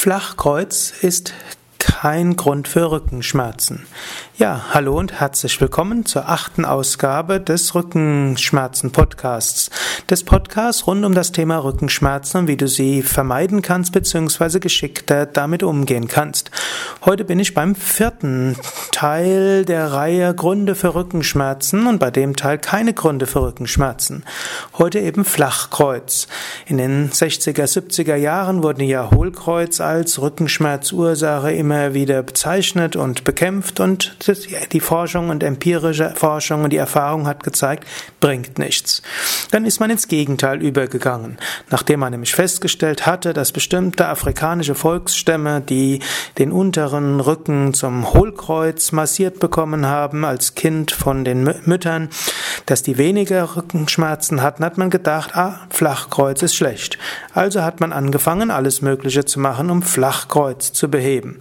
Flachkreuz ist kein Grund für Rückenschmerzen. Ja, hallo und herzlich willkommen zur achten Ausgabe des Rückenschmerzen-Podcasts. Des Podcasts rund um das Thema Rückenschmerzen und wie du sie vermeiden kannst bzw. geschickter damit umgehen kannst. Heute bin ich beim vierten Teil der Reihe Gründe für Rückenschmerzen und bei dem Teil keine Gründe für Rückenschmerzen. Heute eben Flachkreuz. In den 60er, 70er Jahren wurden ja Hohlkreuz als Rückenschmerzursache immer wieder bezeichnet und bekämpft und die Forschung und empirische Forschung und die Erfahrung hat gezeigt, bringt nichts. Dann ist man ins Gegenteil übergegangen. Nachdem man nämlich festgestellt hatte, dass bestimmte afrikanische Volksstämme, die den unteren Rücken zum Hohlkreuz massiert bekommen haben als Kind von den Müttern, dass die weniger Rückenschmerzen hatten, hat man gedacht, ah, Flachkreuz ist schlecht. Also hat man angefangen, alles Mögliche zu machen, um Flachkreuz zu beheben.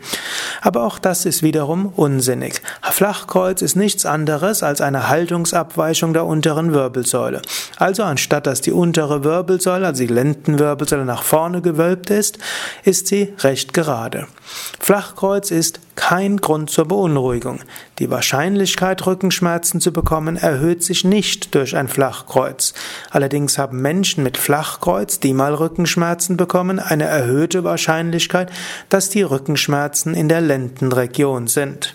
Aber auch das ist wiederum unsinnig. Flachkreuz ist nichts anderes als eine Haltungsabweichung der unteren Wirbelsäule. Also anstatt dass die untere Wirbelsäule, also die Lendenwirbelsäule nach vorne gewölbt ist, ist sie recht gerade. Flachkreuz ist kein Grund zur Beunruhigung. Die Wahrscheinlichkeit, Rückenschmerzen zu bekommen, erhöht sich nicht durch ein Flachkreuz. Allerdings haben Menschen mit Flachkreuz, die mal Rückenschmerzen bekommen, eine erhöhte Wahrscheinlichkeit, dass die Rückenschmerzen in der Lendenregion sind.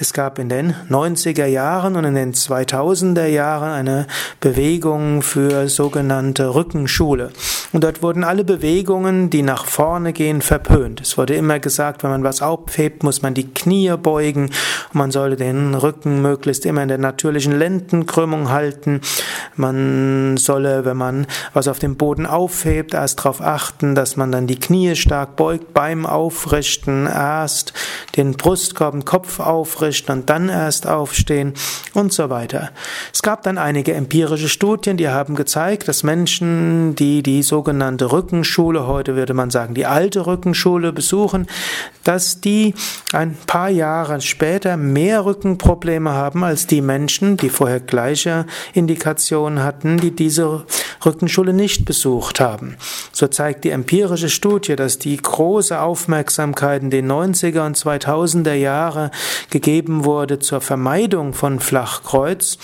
Es gab in den 90er Jahren und in den 2000er Jahren eine Bewegung für sogenannte Rückenschule. Und dort wurden alle Bewegungen, die nach vorne gehen, verpönt. Es wurde immer gesagt, wenn man was aufhebt, muss man die Knie beugen. Man sollte den Rücken möglichst immer in der natürlichen Lendenkrümmung halten. Man solle, wenn man was auf dem Boden aufhebt, erst darauf achten, dass man dann die Knie stark beugt beim Aufrichten. Erst den Brustkorb, den Kopf aufrichten und dann erst aufstehen und so weiter. Es gab dann einige empirische Studien, die haben gezeigt, dass Menschen, die die sogenannte Rückenschule, heute würde man sagen die alte Rückenschule besuchen, dass die ein paar Jahre später mehr Rückenprobleme haben als die Menschen, die vorher gleiche Indikationen hatten, die diese Rückenschule nicht besucht haben. So zeigt die empirische Studie, dass die große Aufmerksamkeit in den 90er und 2000er Jahre gegeben wurde zur Vermeidung von Flachkreuz,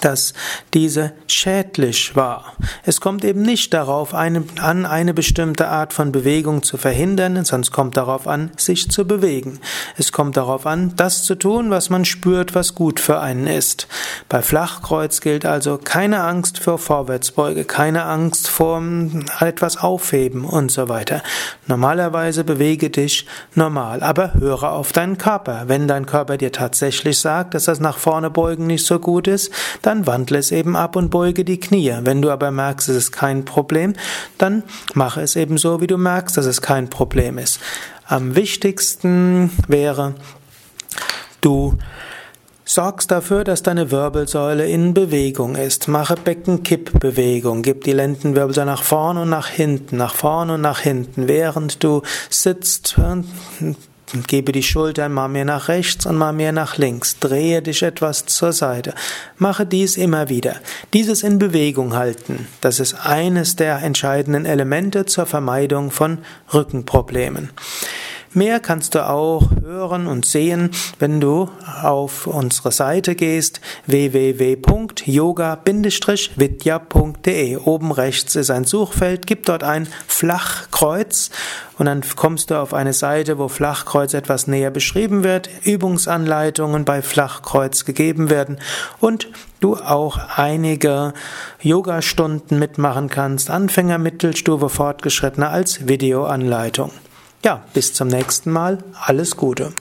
dass diese schädlich war. Es kommt eben nicht darauf an, eine bestimmte Art von Bewegung zu verhindern, es kommt darauf an, sich zu bewegen. Es kommt darauf an, das zu tun, was man spürt, was gut für einen ist. Bei Flachkreuz gilt also keine Angst vor Vorwärtsbeuge, keine Angst vor etwas aufheben und so weiter. Normalerweise bewege dich normal, aber höre auf deinen Körper. Wenn dein Körper dir tatsächlich sagt, dass das nach vorne beugen nicht so gut ist, dann wandle es eben ab und beuge die Knie. Wenn du aber merkst, es ist kein Problem, dann mache es eben so, wie du merkst, dass es kein Problem ist. Am wichtigsten wäre, du sorgst dafür, dass deine Wirbelsäule in Bewegung ist. Mache Beckenkippbewegung. Gib die Lendenwirbelsäule nach vorn und nach hinten, nach vorn und nach hinten, während du sitzt und gebe die Schultern mal mehr nach rechts und mal mehr nach links. Drehe dich etwas zur Seite. Mache dies immer wieder. Dieses in Bewegung halten, das ist eines der entscheidenden Elemente zur Vermeidung von Rückenproblemen. Mehr kannst du auch hören und sehen, wenn du auf unsere Seite gehst www.yoga-vidya.de. Oben rechts ist ein Suchfeld, gib dort ein Flachkreuz und dann kommst du auf eine Seite, wo Flachkreuz etwas näher beschrieben wird, Übungsanleitungen bei Flachkreuz gegeben werden und du auch einige Yogastunden mitmachen kannst, Anfänger, Mittelstufe, Fortgeschrittene als Videoanleitung. Ja, bis zum nächsten Mal. Alles Gute.